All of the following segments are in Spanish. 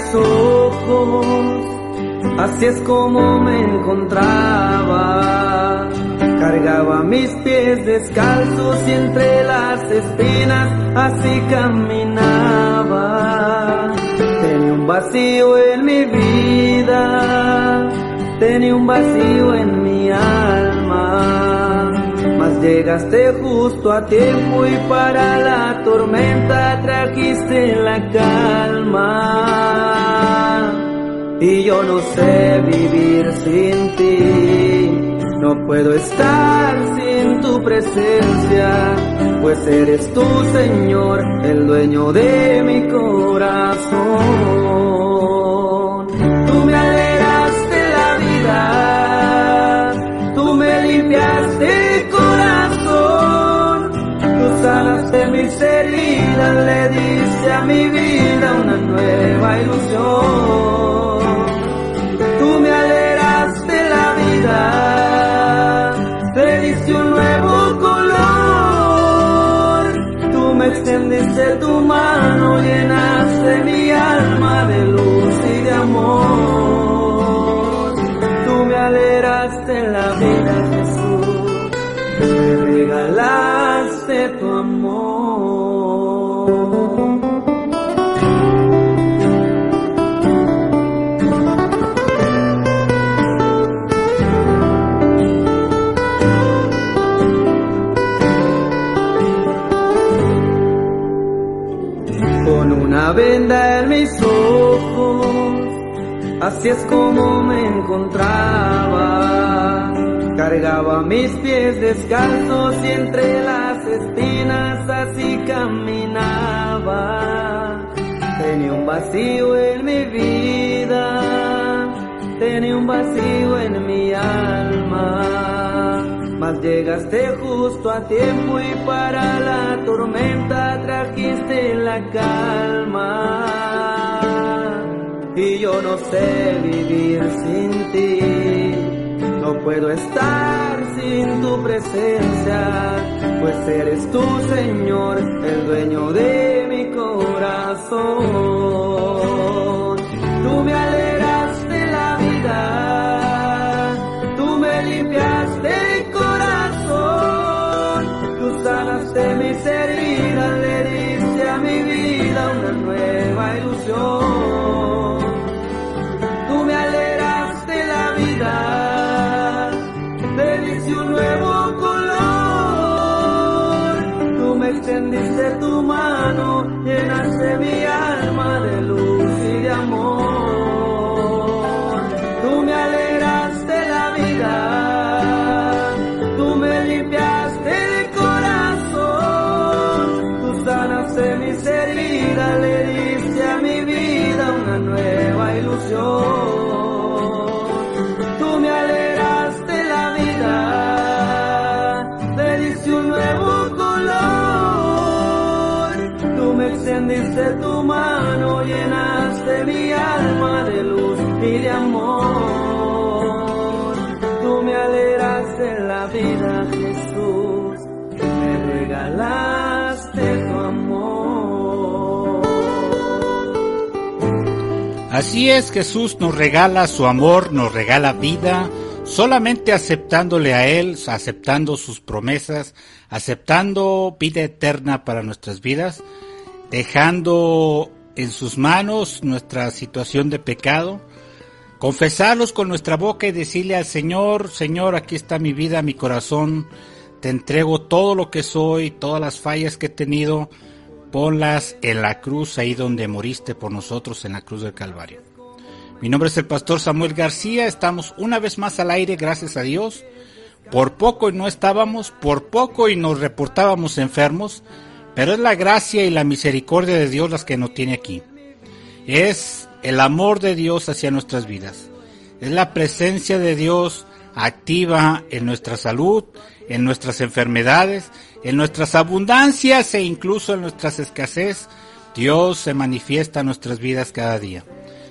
mis ojos, así es como me encontraba. Cargaba mis pies descalzos y entre las espinas así caminaba. Tenía un vacío en mi vida, tenía un vacío en mi alma. Mas llegaste justo a tiempo y para la tormenta trajiste la calma. Y yo no sé vivir sin ti no puedo estar sin tu presencia, pues eres tú, Señor, el dueño de mi corazón. Tú me alegraste la vida, tú me limpiaste el corazón, tú sanaste mis heridas, le diste a mi vida una nueva ilusión. Vida un nuevo color. Tú me extendiste tu mano, llenaste así es como me encontraba. Cargaba mis pies descalzos y entre las espinas así caminaba. Tenía un vacío en mi vida, tenía un vacío en mi alma. Mas llegaste justo a tiempo y para la tormenta trajiste la calma. Y yo no sé vivir sin ti, no puedo estar sin tu presencia, pues eres tú, Señor, el dueño de mi corazón. Tú me alegraste la vida, tú me limpiaste el corazón, tú sanaste mis heridas, le diste a mi vida una nueva ilusión. Así es, Jesús nos regala su amor, nos regala vida, solamente aceptándole a Él, aceptando sus promesas, aceptando vida eterna para nuestras vidas, dejando en sus manos nuestra situación de pecado, confesarlos con nuestra boca y decirle al Señor, Señor, aquí está mi vida, mi corazón, te entrego todo lo que soy, todas las fallas que he tenido, ponlas en la cruz, ahí donde moriste por nosotros, en la cruz del Calvario. Mi nombre es el pastor Samuel García, estamos una vez más al aire, gracias a Dios. Por poco y no estábamos, por poco y nos reportábamos enfermos, pero es la gracia y la misericordia de Dios las que nos tiene aquí. Es el amor de Dios hacia nuestras vidas. Es la presencia de Dios activa en nuestra salud, en nuestras enfermedades, en nuestras abundancias e incluso en nuestras escasez. Dios se manifiesta en nuestras vidas cada día.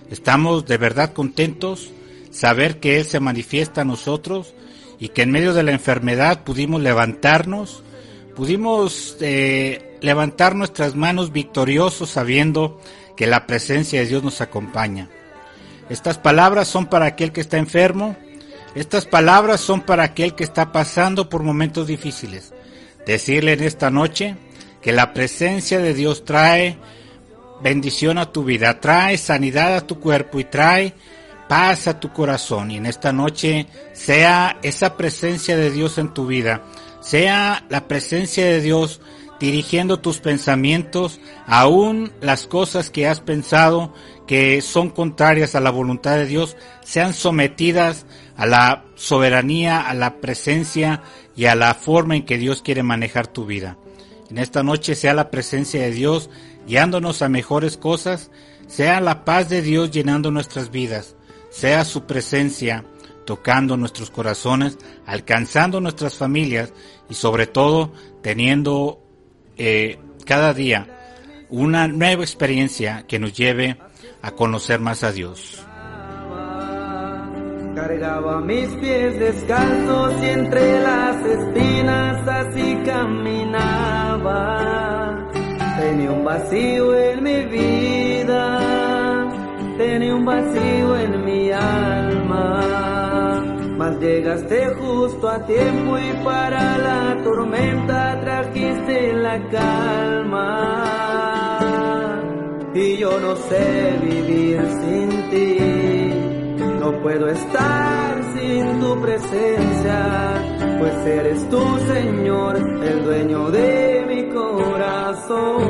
Estamos de verdad contentos saber que Él se manifiesta a nosotros y que en medio de la enfermedad pudimos levantarnos, pudimos eh, levantar nuestras manos victoriosos sabiendo que la presencia de Dios nos acompaña. Estas palabras son para aquel que está enfermo, estas palabras son para aquel que está pasando por momentos difíciles. Decirle en esta noche que la presencia de Dios trae bendición a tu vida, trae sanidad a tu cuerpo y trae paz a tu corazón. Y en esta noche sea esa presencia de Dios en tu vida, sea la presencia de Dios dirigiendo tus pensamientos, aún las cosas que has pensado que son contrarias a la voluntad de Dios, sean sometidas a la soberanía, a la presencia y a la forma en que Dios quiere manejar tu vida. En esta noche sea la presencia de Dios guiándonos a mejores cosas, sea la paz de Dios llenando nuestras vidas, sea su presencia tocando nuestros corazones, alcanzando nuestras familias y sobre todo teniendo eh, cada día una nueva experiencia que nos lleve a conocer más a Dios. Cargaba mis pies descalzos y entre las espinas así caminaba. Tenía un vacío en mi vida, tenía un vacío en mi alma. Mas llegaste justo a tiempo y para la tormenta trajiste la calma. Y yo no sé vivir sin ti, puedo estar sin tu presencia, pues eres tú, Señor, el dueño de mi corazón.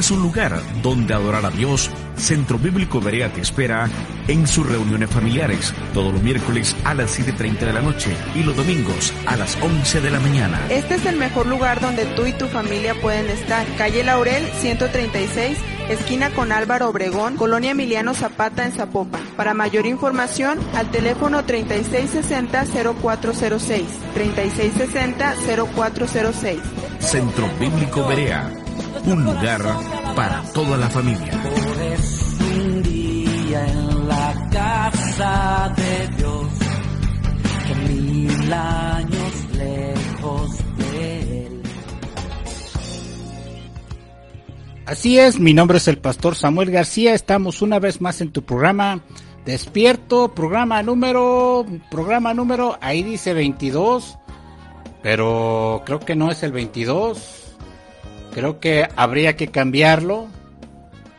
¿Buscas un lugar donde adorar a Dios? Centro Bíblico Berea te espera en sus reuniones familiares todos los miércoles a las 7.30 de la noche y los domingos a las 11 de la mañana. Este es el mejor lugar donde tú y tu familia pueden estar. Calle Laurel 136, esquina con Álvaro Obregón, Colonia Emiliano Zapata en Zapopan. Para mayor información, al teléfono 3660-0406. 3660-0406. Centro Bíblico Berea, un lugar para toda la familia. Un día en la casa de Dios, mil años lejos de él. Así es, mi nombre es el pastor Samuel García, estamos una vez más en tu programa Despierto, programa número, programa número, ahí dice 22, pero creo que no es el 22, creo que habría que cambiarlo,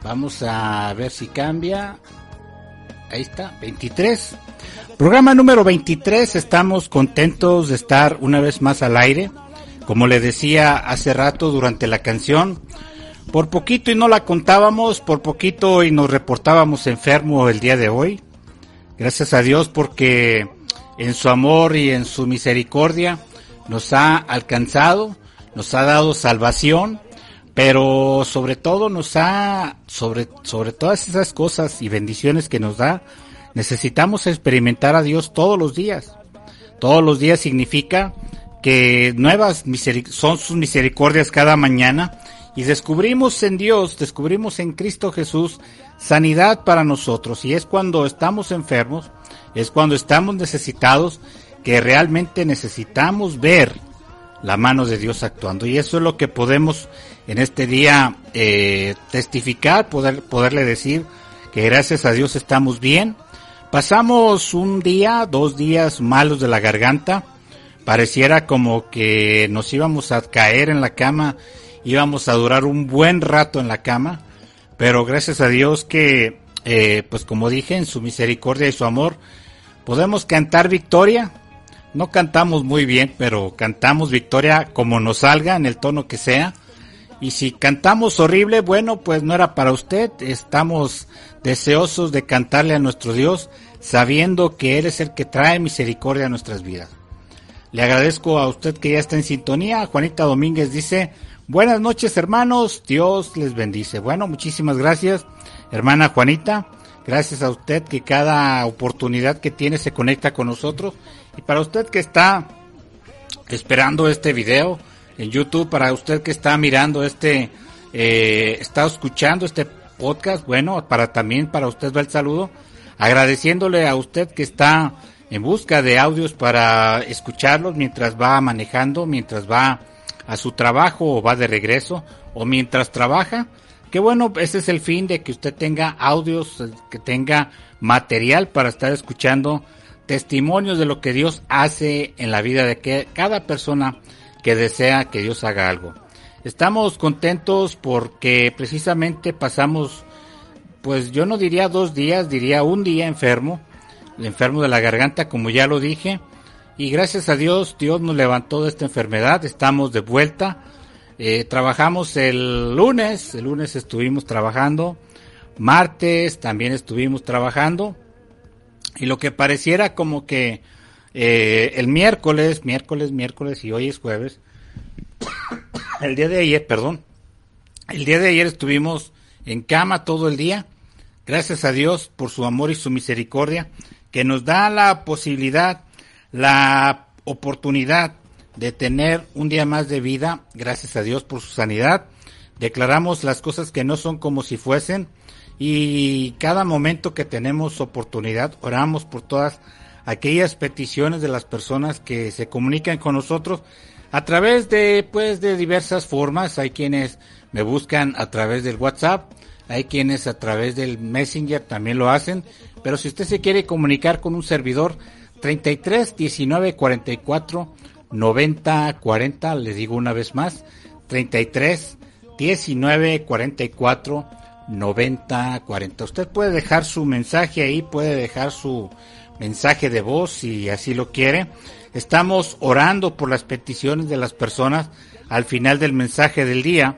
vamos a ver si cambia, ahí está, 23, Programa número 23, estamos contentos de estar una vez más al aire. Como le decía hace rato durante la canción, por poquito y no la contábamos, por poquito y nos reportábamos enfermo el día de hoy. Gracias a Dios porque en su amor y en su misericordia nos ha alcanzado, nos ha dado salvación, pero sobre todo nos ha, sobre, sobre todas esas cosas y bendiciones que nos da, necesitamos experimentar a Dios todos los días. Todos los días significa que nuevas son sus misericordias cada mañana y descubrimos en Dios, descubrimos en Cristo Jesús sanidad para nosotros y es cuando estamos enfermos, es cuando estamos necesitados que realmente necesitamos ver la mano de Dios actuando y eso es lo que podemos en este día eh, testificar, poder, poderle decir que gracias a Dios estamos bien, Pasamos un día, dos días malos de la garganta. Pareciera como que nos íbamos a caer en la cama, íbamos a durar un buen rato en la cama. Pero gracias a Dios que, eh, pues como dije, en su misericordia y su amor, podemos cantar victoria. No cantamos muy bien, pero cantamos victoria como nos salga, en el tono que sea. Y si cantamos horrible, bueno, pues no era para usted. Estamos deseosos de cantarle a nuestro Dios, sabiendo que Él es el que trae misericordia a nuestras vidas. Le agradezco a usted que ya está en sintonía. Juanita Domínguez dice, buenas noches hermanos, Dios les bendice. Bueno, muchísimas gracias, hermana Juanita. Gracias a usted que cada oportunidad que tiene se conecta con nosotros. Y para usted que está esperando este video en YouTube, para usted que está mirando este, eh, está escuchando este podcast, bueno, para también para usted va el saludo, agradeciéndole a usted que está en busca de audios para escucharlos mientras va manejando, mientras va a su trabajo o va de regreso o mientras trabaja. Que bueno, ese es el fin de que usted tenga audios, que tenga material para estar escuchando testimonios de lo que Dios hace en la vida de que cada persona que desea que Dios haga algo. Estamos contentos porque precisamente pasamos, pues yo no diría dos días, diría un día enfermo, enfermo de la garganta, como ya lo dije, y gracias a Dios, Dios nos levantó de esta enfermedad, estamos de vuelta. Eh, trabajamos el lunes, el lunes estuvimos trabajando, martes también estuvimos trabajando, y lo que pareciera como que eh, el miércoles, miércoles, miércoles y hoy es jueves, el día de ayer, perdón, el día de ayer estuvimos en cama todo el día, gracias a Dios por su amor y su misericordia, que nos da la posibilidad, la oportunidad de tener un día más de vida, gracias a Dios por su sanidad. Declaramos las cosas que no son como si fuesen y cada momento que tenemos oportunidad oramos por todas aquellas peticiones de las personas que se comunican con nosotros a través de pues de diversas formas. Hay quienes me buscan a través del WhatsApp hay quienes a través del Messenger también lo hacen pero si usted se quiere comunicar con un servidor 33 19 44 90 40 les digo una vez más 33 19 44 90 40 usted puede dejar su mensaje ahí puede dejar su mensaje de voz si así lo quiere Estamos orando por las peticiones de las personas al final del mensaje del día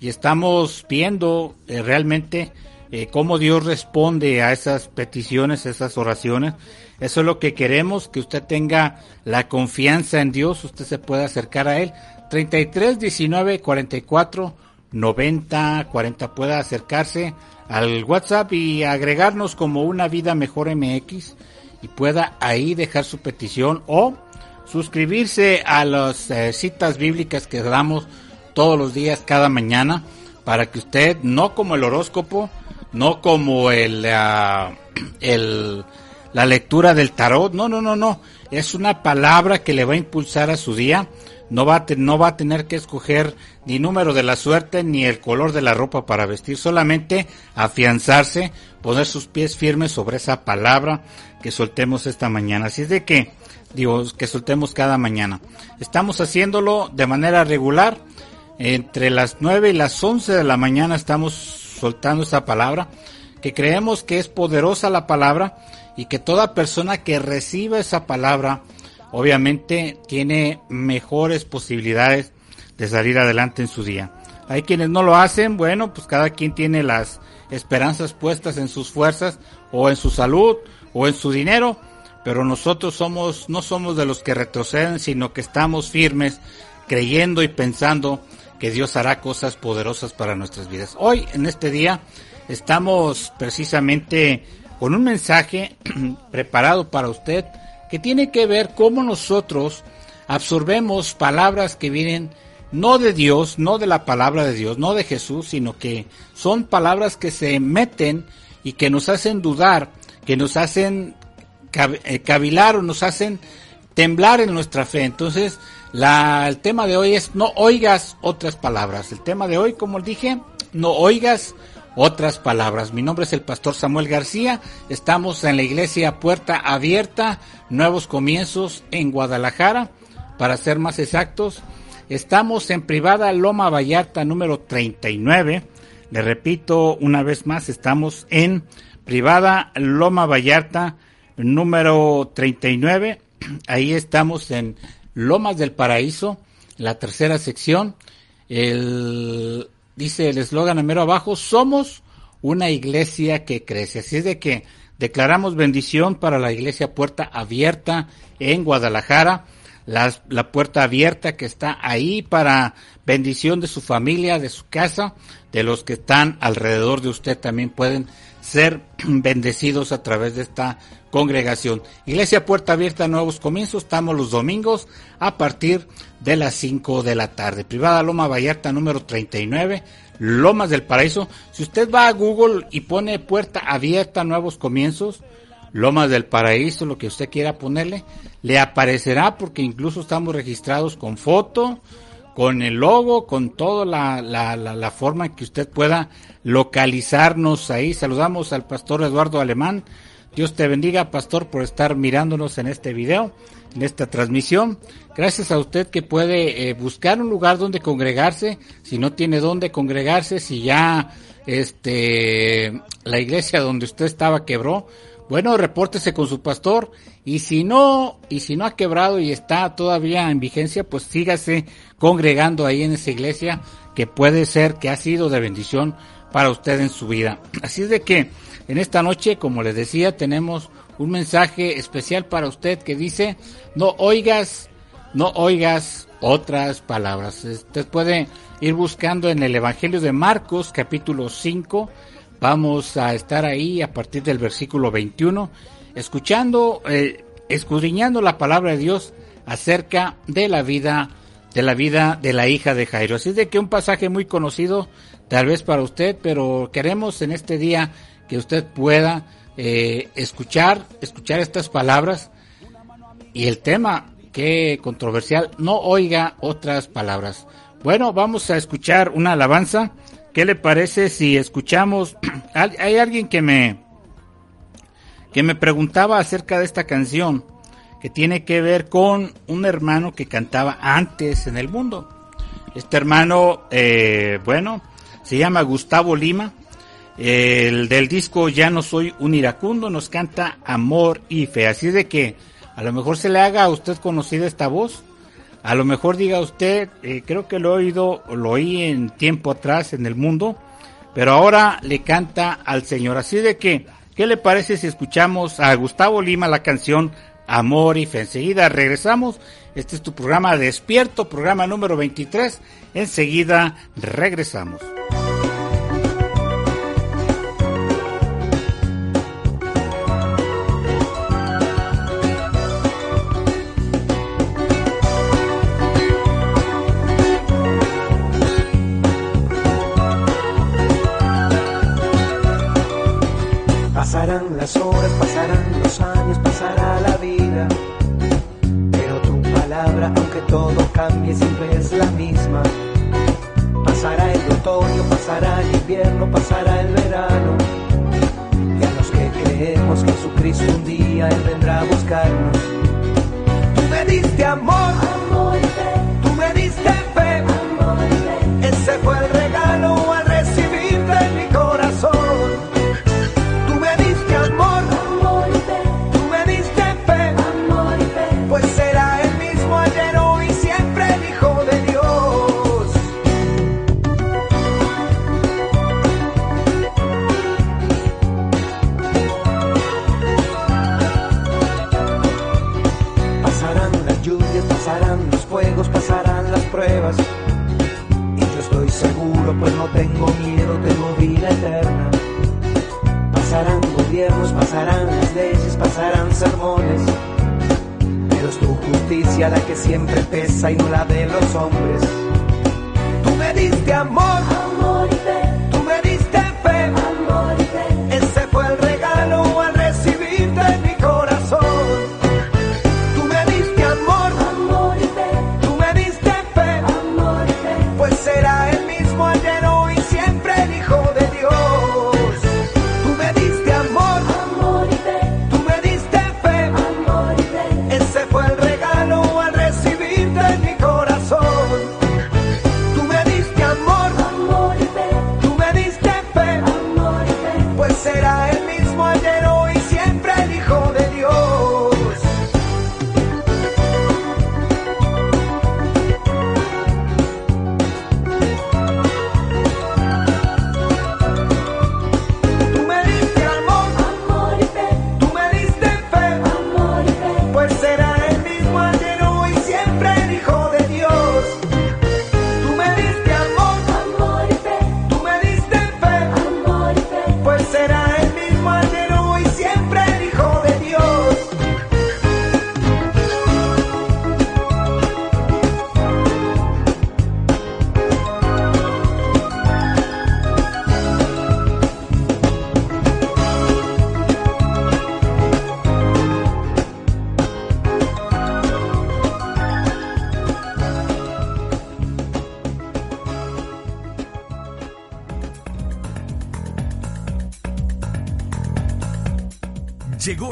y estamos viendo eh, realmente eh, cómo Dios responde a esas peticiones, esas oraciones. Eso es lo que queremos, que usted tenga la confianza en Dios, usted se pueda acercar a Él. 33 19 44 90 40 pueda acercarse al WhatsApp y agregarnos como una vida mejor MX y pueda ahí dejar su petición o suscribirse a las eh, citas bíblicas que damos todos los días, cada mañana, para que usted, no como el horóscopo, no como el, ah, el, la lectura del tarot, no, no, no, no, es una palabra que le va a impulsar a su día, no va a, no va a tener que escoger ni número de la suerte ni el color de la ropa para vestir, solamente afianzarse, poner sus pies firmes sobre esa palabra que soltemos esta mañana. Así es de que Dios, que soltemos cada mañana. Estamos haciéndolo de manera regular. Entre las 9 y las 11 de la mañana estamos soltando esa palabra, que creemos que es poderosa la palabra y que toda persona que reciba esa palabra obviamente tiene mejores posibilidades de salir adelante en su día. Hay quienes no lo hacen, bueno, pues cada quien tiene las esperanzas puestas en sus fuerzas o en su salud o en su dinero, pero nosotros somos no somos de los que retroceden, sino que estamos firmes creyendo y pensando que Dios hará cosas poderosas para nuestras vidas. Hoy en este día estamos precisamente con un mensaje preparado para usted que tiene que ver cómo nosotros absorbemos palabras que vienen no de Dios, no de la palabra de Dios, no de Jesús, sino que son palabras que se meten y que nos hacen dudar, que nos hacen eh, cavilar o nos hacen temblar en nuestra fe. Entonces, el tema de hoy es no oigas otras palabras. El tema de hoy, como dije, no oigas otras palabras. Mi nombre es el pastor Samuel García. Estamos en la iglesia Puerta Abierta, Nuevos Comienzos en Guadalajara, para ser más exactos. Estamos en privada Loma Vallarta número 39. Le repito una vez más, estamos en privada Loma Vallarta número 39. Ahí estamos en Lomas del Paraíso, la tercera sección. El dice el eslogan mero abajo, somos una iglesia que crece. Así es de que declaramos bendición para la iglesia Puerta Abierta en Guadalajara, la, la, puerta abierta que está ahí para bendición de su familia, de su casa, de los que están alrededor de usted también pueden ser bendecidos a través de esta congregación. Iglesia Puerta Abierta, nuevos comienzos. Estamos los domingos a partir de las 5 de la tarde. Privada Loma Vallarta número 39, Lomas del Paraíso. Si usted va a Google y pone Puerta Abierta, nuevos comienzos, Lomas del Paraíso, lo que usted quiera ponerle, le aparecerá porque incluso estamos registrados con foto, con el logo, con toda la, la, la, forma que usted pueda localizarnos ahí. Saludamos al pastor Eduardo Alemán Dios te bendiga, pastor, por estar mirándonos en este video, en esta transmisión. Gracias a usted que puede eh, buscar un lugar donde congregarse, si no tiene dónde congregarse, si ya este la iglesia donde usted estaba quebró, bueno, repórtese con su pastor y si no y si no ha quebrado y está todavía en vigencia, pues sígase congregando ahí en esa iglesia que puede ser que ha sido de bendición para usted en su vida. Así es de que en esta noche, como les decía, tenemos un mensaje especial para usted que dice, no oigas, no oigas otras palabras. Usted puede ir buscando en el Evangelio de Marcos, capítulo 5. Vamos a estar ahí a partir del versículo 21, escuchando, eh, escudriñando la palabra de Dios acerca de la vida, de la vida de la hija de Jairo. Así de que un pasaje muy conocido, tal vez para usted, pero queremos en este día que usted pueda eh, escuchar, escuchar estas palabras y el tema que controversial, no oiga otras palabras. Bueno, vamos a escuchar una alabanza. ¿Qué le parece si escuchamos? Hay alguien que me que me preguntaba acerca de esta canción que tiene que ver con un hermano que cantaba antes en el mundo. Este hermano, eh, bueno, se llama Gustavo Lima el del disco Ya no soy un iracundo nos canta Amor y Fe. Así de que a lo mejor se le haga a usted conocida esta voz. A lo mejor diga usted, eh, creo que lo he oído, lo oí en tiempo atrás en el mundo, pero ahora le canta al Señor. Así de que, ¿qué le parece si escuchamos a Gustavo Lima la canción Amor y Fe? Enseguida regresamos. Este es tu programa Despierto, programa número 23. Enseguida regresamos. Pasarán las horas, pasarán los años, pasará la vida. Pero tu palabra, aunque todo cambie, siempre es la misma. Pasará el otoño, pasará el invierno, pasará el verano.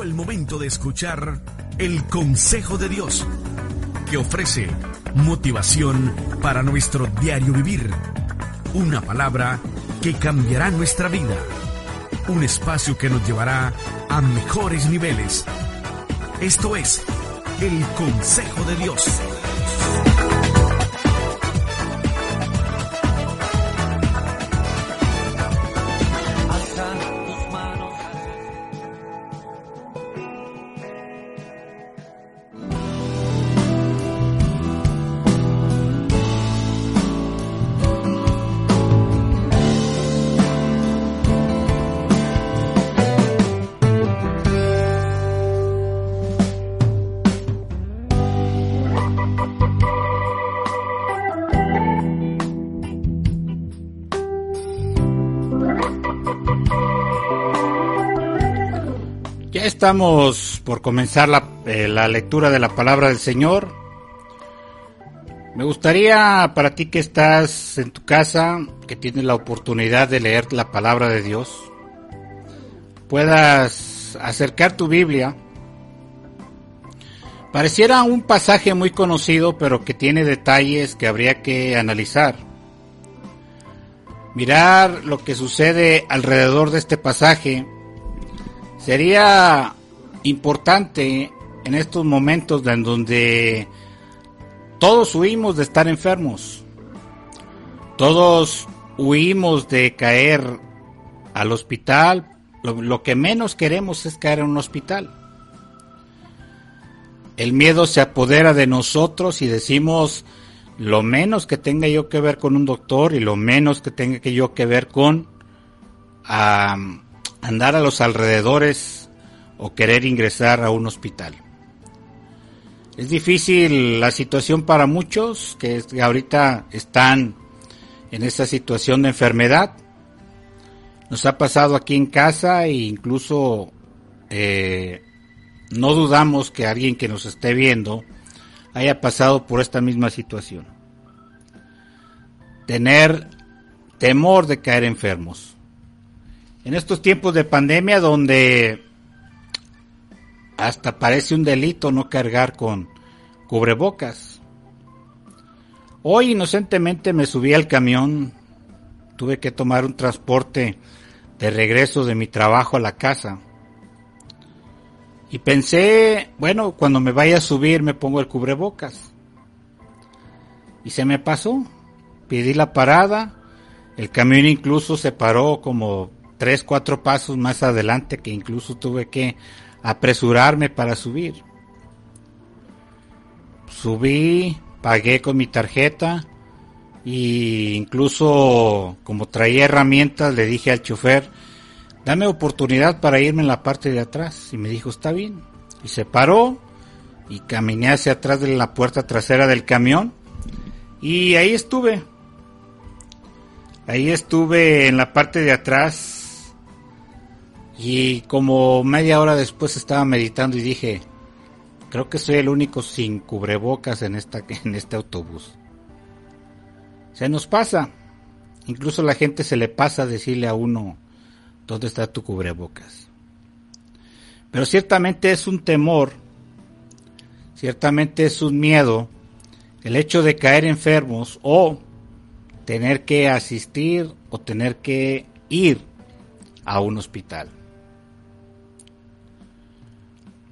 El momento de escuchar el consejo de Dios, que ofrece motivación para nuestro diario vivir. Una palabra que cambiará nuestra vida. Un espacio que nos llevará a mejores niveles. Esto es el consejo de Dios. Estamos por comenzar la, eh, la lectura de la palabra del Señor. Me gustaría para ti que estás en tu casa, que tienes la oportunidad de leer la palabra de Dios, puedas acercar tu Biblia. Pareciera un pasaje muy conocido, pero que tiene detalles que habría que analizar. Mirar lo que sucede alrededor de este pasaje sería importante en estos momentos en donde todos huimos de estar enfermos. Todos huimos de caer al hospital. Lo, que menos queremos es caer en un hospital. El miedo se apodera de nosotros y decimos lo menos que tenga yo que ver con un doctor y lo menos que tenga que yo que ver con andar a los alrededores o querer ingresar a un hospital. Es difícil la situación para muchos que ahorita están en esta situación de enfermedad. Nos ha pasado aquí en casa e incluso eh, no dudamos que alguien que nos esté viendo haya pasado por esta misma situación. Tener temor de caer enfermos. En estos tiempos de pandemia donde hasta parece un delito no cargar con cubrebocas. Hoy inocentemente me subí al camión, tuve que tomar un transporte de regreso de mi trabajo a la casa. Y pensé, bueno, cuando me vaya a subir me pongo el cubrebocas. Y se me pasó. Pedí la parada. El camión incluso se paró como tres, cuatro pasos más adelante que incluso tuve que apresurarme para subir. Subí, pagué con mi tarjeta y incluso como traía herramientas le dije al chofer, dame oportunidad para irme en la parte de atrás. Y me dijo, está bien. Y se paró y caminé hacia atrás de la puerta trasera del camión y ahí estuve. Ahí estuve en la parte de atrás y como media hora después estaba meditando y dije, creo que soy el único sin cubrebocas en, esta, en este autobús. Se nos pasa. Incluso la gente se le pasa a decirle a uno, ¿dónde está tu cubrebocas? Pero ciertamente es un temor, ciertamente es un miedo el hecho de caer enfermos o tener que asistir o tener que ir a un hospital.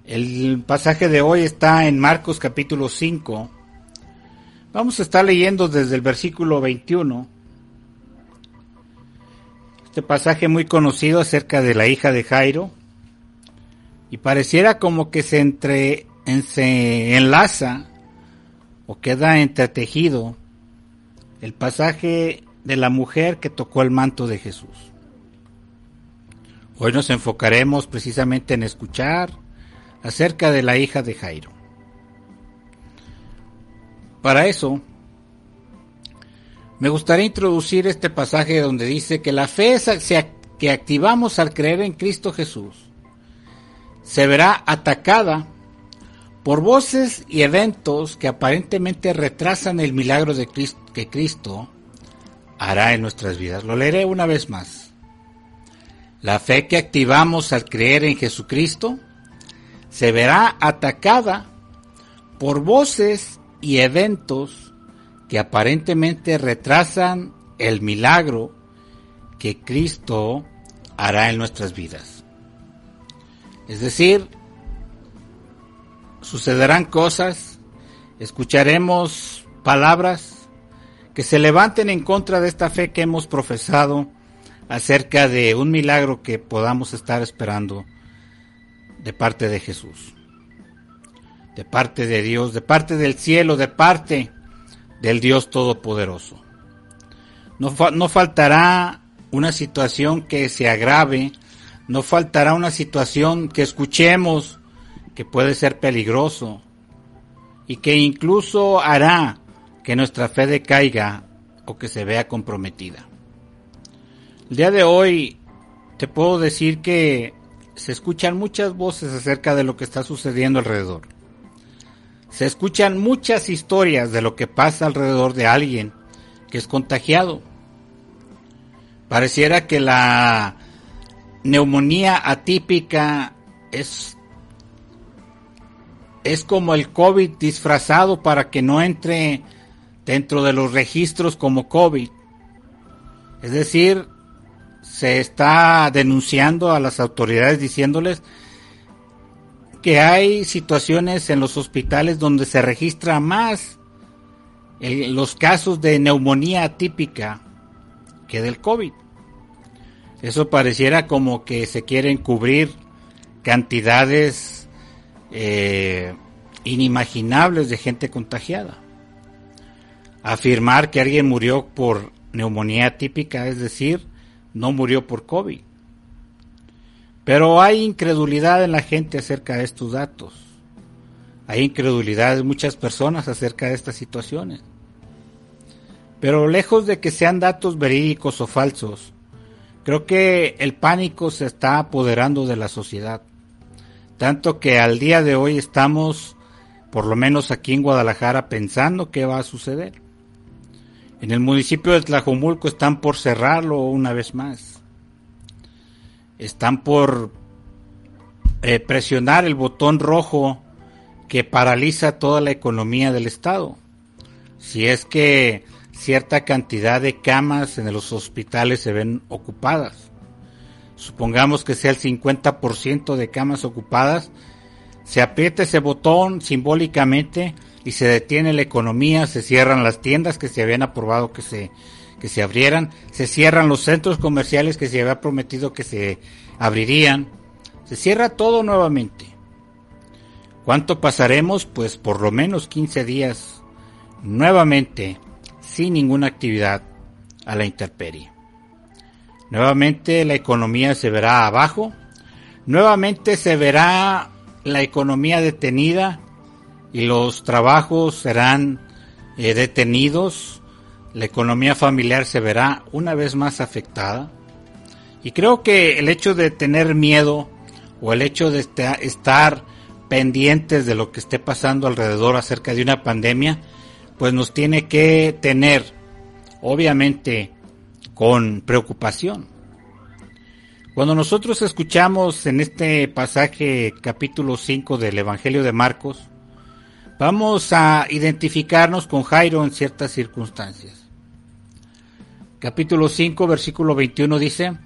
El pasaje de hoy está en Marcos capítulo 5. Vamos a estar leyendo desde el versículo 21. Este pasaje muy conocido acerca de la hija de Jairo. Y pareciera como que se, entre, se enlaza o queda entretejido el pasaje de la mujer que tocó el manto de Jesús. Hoy nos enfocaremos precisamente en escuchar acerca de la hija de Jairo. Para eso, me gustaría introducir este pasaje donde dice que la fe que activamos al creer en Cristo Jesús se verá atacada por voces y eventos que aparentemente retrasan el milagro de Cristo, que Cristo hará en nuestras vidas. Lo leeré una vez más. La fe que activamos al creer en Jesucristo se verá atacada por voces y eventos que aparentemente retrasan el milagro que Cristo hará en nuestras vidas. Es decir, sucederán cosas, escucharemos palabras que se levanten en contra de esta fe que hemos profesado acerca de un milagro que podamos estar esperando de parte de Jesús, de parte de Dios, de parte del cielo, de parte del Dios Todopoderoso. No, no faltará una situación que se agrave, no faltará una situación que escuchemos que puede ser peligroso y que incluso hará que nuestra fe decaiga o que se vea comprometida. El día de hoy te puedo decir que se escuchan muchas voces acerca de lo que está sucediendo alrededor. Se escuchan muchas historias de lo que pasa alrededor de alguien que es contagiado. Pareciera que la neumonía atípica es es como el COVID disfrazado para que no entre dentro de los registros como COVID. Es decir, se está denunciando a las autoridades diciéndoles que hay situaciones en los hospitales donde se registra más los casos de neumonía atípica que del COVID. Eso pareciera como que se quieren cubrir cantidades eh, inimaginables de gente contagiada. Afirmar que alguien murió por neumonía típica, es decir, no murió por COVID. Pero hay incredulidad en la gente acerca de estos datos. Hay incredulidad de muchas personas acerca de estas situaciones. Pero lejos de que sean datos verídicos o falsos, creo que el pánico se está apoderando de la sociedad. Tanto que al día de hoy estamos, por lo menos aquí en Guadalajara, pensando qué va a suceder. En el municipio de Tlajomulco están por cerrarlo una vez más. Están por eh, presionar el botón rojo que paraliza toda la economía del Estado. Si es que cierta cantidad de camas en los hospitales se ven ocupadas supongamos que sea el 50% de camas ocupadas, se aprieta ese botón simbólicamente y se detiene la economía, se cierran las tiendas que se habían aprobado que se, que se abrieran, se cierran los centros comerciales que se había prometido que se abrirían, se cierra todo nuevamente. ¿Cuánto pasaremos? Pues por lo menos 15 días nuevamente sin ninguna actividad a la intemperie. Nuevamente la economía se verá abajo, nuevamente se verá la economía detenida y los trabajos serán eh, detenidos, la economía familiar se verá una vez más afectada. Y creo que el hecho de tener miedo o el hecho de esta- estar pendientes de lo que esté pasando alrededor acerca de una pandemia, pues nos tiene que tener, obviamente, con preocupación. Cuando nosotros escuchamos en este pasaje capítulo 5 del Evangelio de Marcos, vamos a identificarnos con Jairo en ciertas circunstancias. Capítulo 5, versículo 21 dice,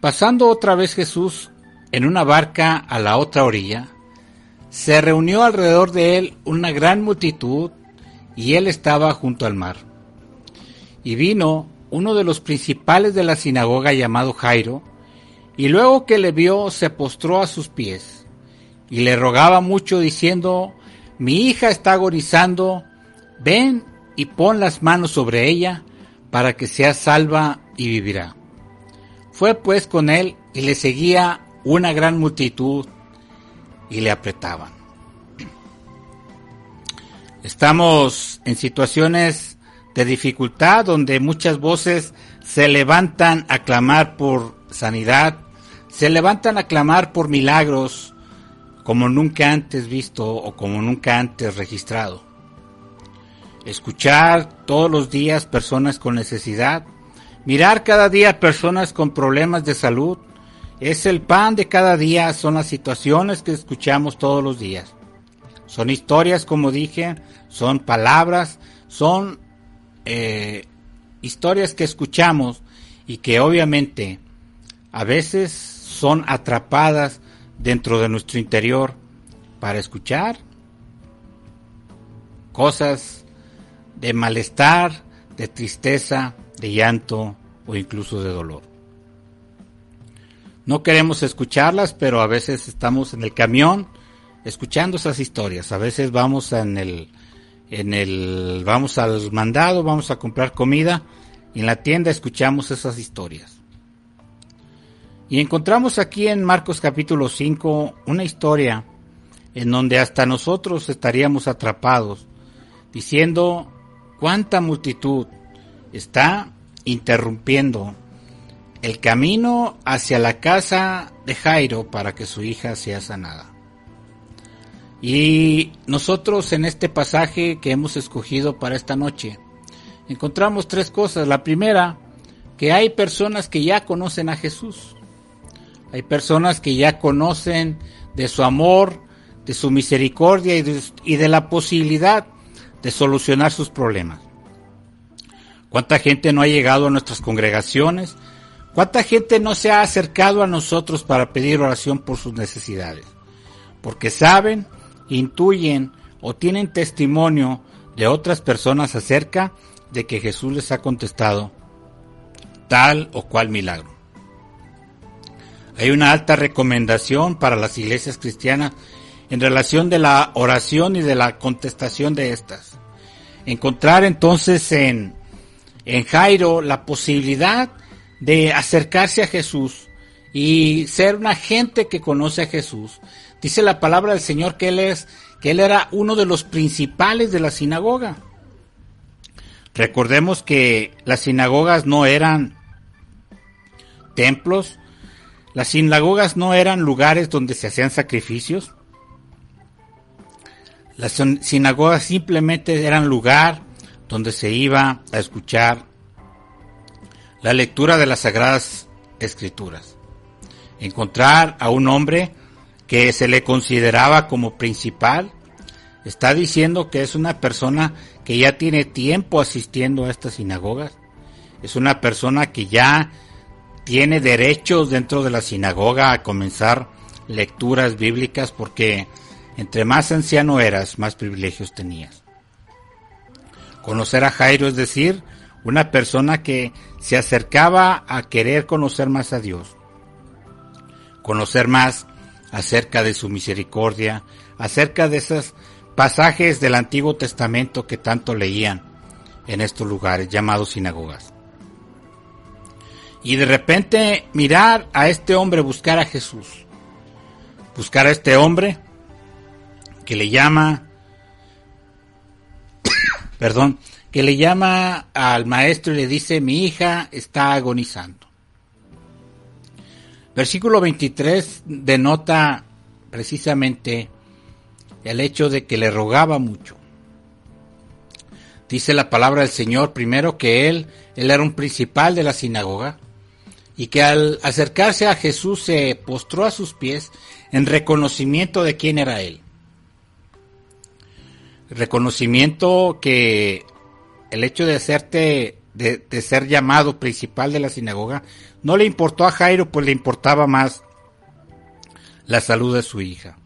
pasando otra vez Jesús en una barca a la otra orilla, se reunió alrededor de él una gran multitud y él estaba junto al mar. Y vino uno de los principales de la sinagoga llamado Jairo, y luego que le vio se postró a sus pies y le rogaba mucho diciendo, mi hija está agonizando, ven y pon las manos sobre ella para que sea salva y vivirá. Fue pues con él y le seguía una gran multitud y le apretaban. Estamos en situaciones de dificultad donde muchas voces se levantan a clamar por sanidad, se levantan a clamar por milagros como nunca antes visto o como nunca antes registrado. Escuchar todos los días personas con necesidad, mirar cada día personas con problemas de salud, es el pan de cada día, son las situaciones que escuchamos todos los días. Son historias, como dije, son palabras, son eh, historias que escuchamos y que obviamente a veces son atrapadas dentro de nuestro interior para escuchar cosas de malestar, de tristeza, de llanto o incluso de dolor. No queremos escucharlas, pero a veces estamos en el camión escuchando esas historias. A veces vamos en el en el vamos al mandado, vamos a comprar comida y en la tienda escuchamos esas historias. Y encontramos aquí en Marcos capítulo 5 una historia en donde hasta nosotros estaríamos atrapados diciendo cuánta multitud está interrumpiendo el camino hacia la casa de Jairo para que su hija sea sanada. Y nosotros en este pasaje que hemos escogido para esta noche, encontramos tres cosas. La primera, que hay personas que ya conocen a Jesús. Hay personas que ya conocen de su amor, de su misericordia y de, y de la posibilidad de solucionar sus problemas. ¿Cuánta gente no ha llegado a nuestras congregaciones? ¿Cuánta gente no se ha acercado a nosotros para pedir oración por sus necesidades? Porque saben, intuyen o tienen testimonio de otras personas acerca de que Jesús les ha contestado tal o cual milagro. Hay una alta recomendación para las iglesias cristianas en relación de la oración y de la contestación de estas. Encontrar entonces en, en Jairo la posibilidad de acercarse a Jesús y ser una gente que conoce a Jesús. Dice la palabra del Señor que él es que él era uno de los principales de la sinagoga. Recordemos que las sinagogas no eran templos, las sinagogas no eran lugares donde se hacían sacrificios. Las sin- sinagogas simplemente eran lugar donde se iba a escuchar la lectura de las sagradas escrituras. Encontrar a un hombre que se le consideraba como principal, está diciendo que es una persona que ya tiene tiempo asistiendo a estas sinagogas, es una persona que ya tiene derechos dentro de la sinagoga a comenzar lecturas bíblicas porque entre más anciano eras, más privilegios tenías. Conocer a Jairo es decir, una persona que se acercaba a querer conocer más a Dios, conocer más acerca de su misericordia, acerca de esos pasajes del Antiguo Testamento que tanto leían en estos lugares llamados sinagogas. Y de repente mirar a este hombre buscar a Jesús, buscar a este hombre que le llama, perdón, que le llama al maestro y le dice, mi hija está agonizando. Versículo 23 denota precisamente el hecho de que le rogaba mucho. Dice la palabra del Señor primero que él, él era un principal de la sinagoga y que al acercarse a Jesús se postró a sus pies en reconocimiento de quién era él. Reconocimiento que el hecho de hacerte de, de, ser llamado principal de la sinagoga no le importó a Jairo, pues le importaba más la salud de su hija.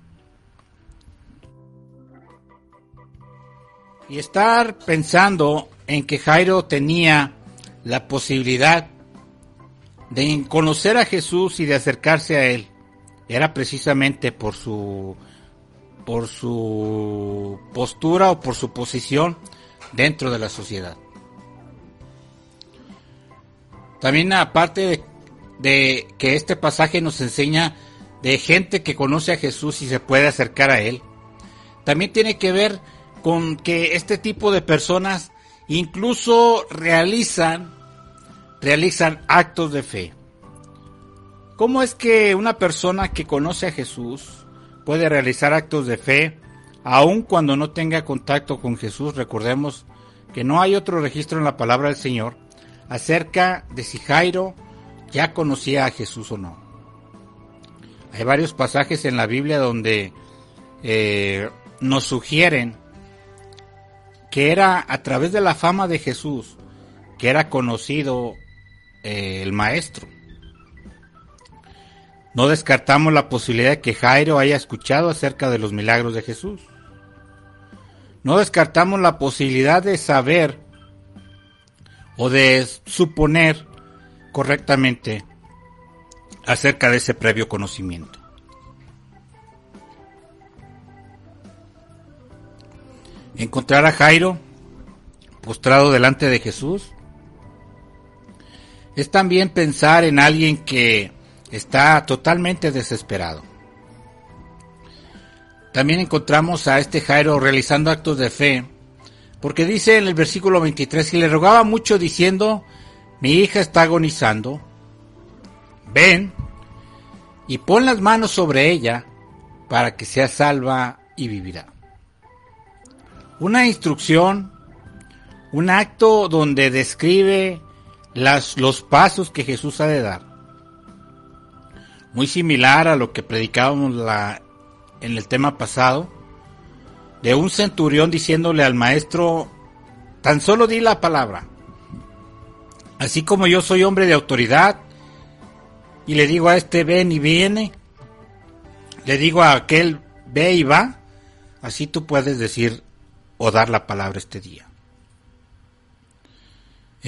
Y estar pensando en que Jairo tenía la posibilidad de conocer a Jesús y de acercarse a él era precisamente por su por su postura o por su posición dentro de la sociedad. También aparte de, de, que este pasaje nos enseña de gente que conoce a Jesús y se puede acercar a él, también tiene que ver con que este tipo de personas incluso realizan realizan actos de fe. ¿Cómo es que una persona que conoce a Jesús puede realizar actos de fe aun cuando no tenga contacto con Jesús? Recordemos que no hay otro registro en la palabra del Señor acerca de si Jairo ya conocía a Jesús o no. Hay varios pasajes en la Biblia donde eh, nos sugieren que era a través de la fama de Jesús que era conocido eh, el maestro. No descartamos la posibilidad de que Jairo haya escuchado acerca de los milagros de Jesús. No descartamos la posibilidad de saber o de suponer correctamente acerca de ese previo conocimiento. Encontrar a Jairo postrado delante de Jesús es también pensar en alguien que está totalmente desesperado. También encontramos a este Jairo realizando actos de fe, porque dice en el versículo 23 que le rogaba mucho diciendo, mi hija está agonizando, ven y pon las manos sobre ella para que sea salva y vivirá. Una instrucción, un acto donde describe las, los pasos que Jesús ha de dar. Muy similar a lo que predicábamos en el tema pasado, de un centurión diciéndole al maestro, tan solo di la palabra. Así como yo soy hombre de autoridad y le digo a este ven y viene, le digo a aquel ve y va, así tú puedes decir o dar la palabra este día.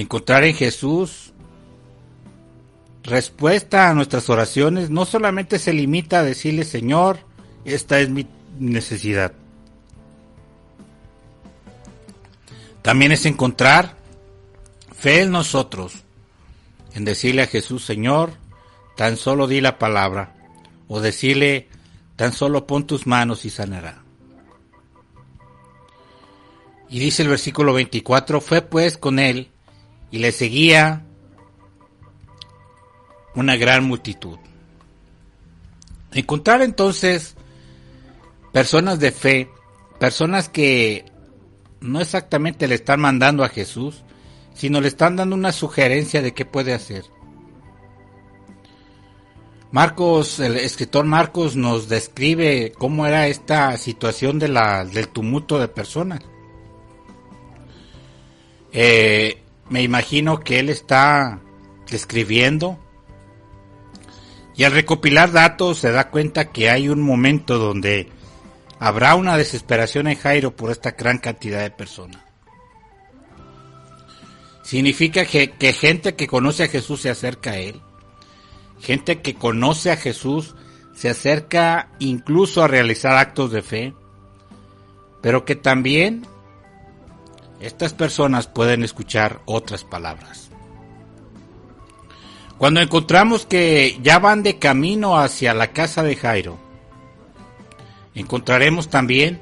Encontrar en Jesús respuesta a nuestras oraciones no solamente se limita a decirle Señor, esta es mi necesidad. También es encontrar fe en nosotros, en decirle a Jesús, Señor, tan solo di la palabra, o decirle, tan solo pon tus manos y sanará. Y dice el versículo 24, fue pues con él y le seguía una gran multitud. Encontrar entonces personas de fe, personas que no exactamente le están mandando a Jesús, sino le están dando una sugerencia de qué puede hacer. Marcos, el escritor Marcos nos describe cómo era esta situación de la, del tumulto de personas. Eh, me imagino que él está describiendo y al recopilar datos se da cuenta que hay un momento donde habrá una desesperación en Jairo por esta gran cantidad de personas. Significa que, que, gente que conoce a Jesús se acerca a él. Gente que conoce a Jesús se acerca incluso a realizar actos de fe, pero que también estas personas pueden escuchar otras palabras. Cuando encontramos que ya van de camino hacia la casa de Jairo, encontraremos también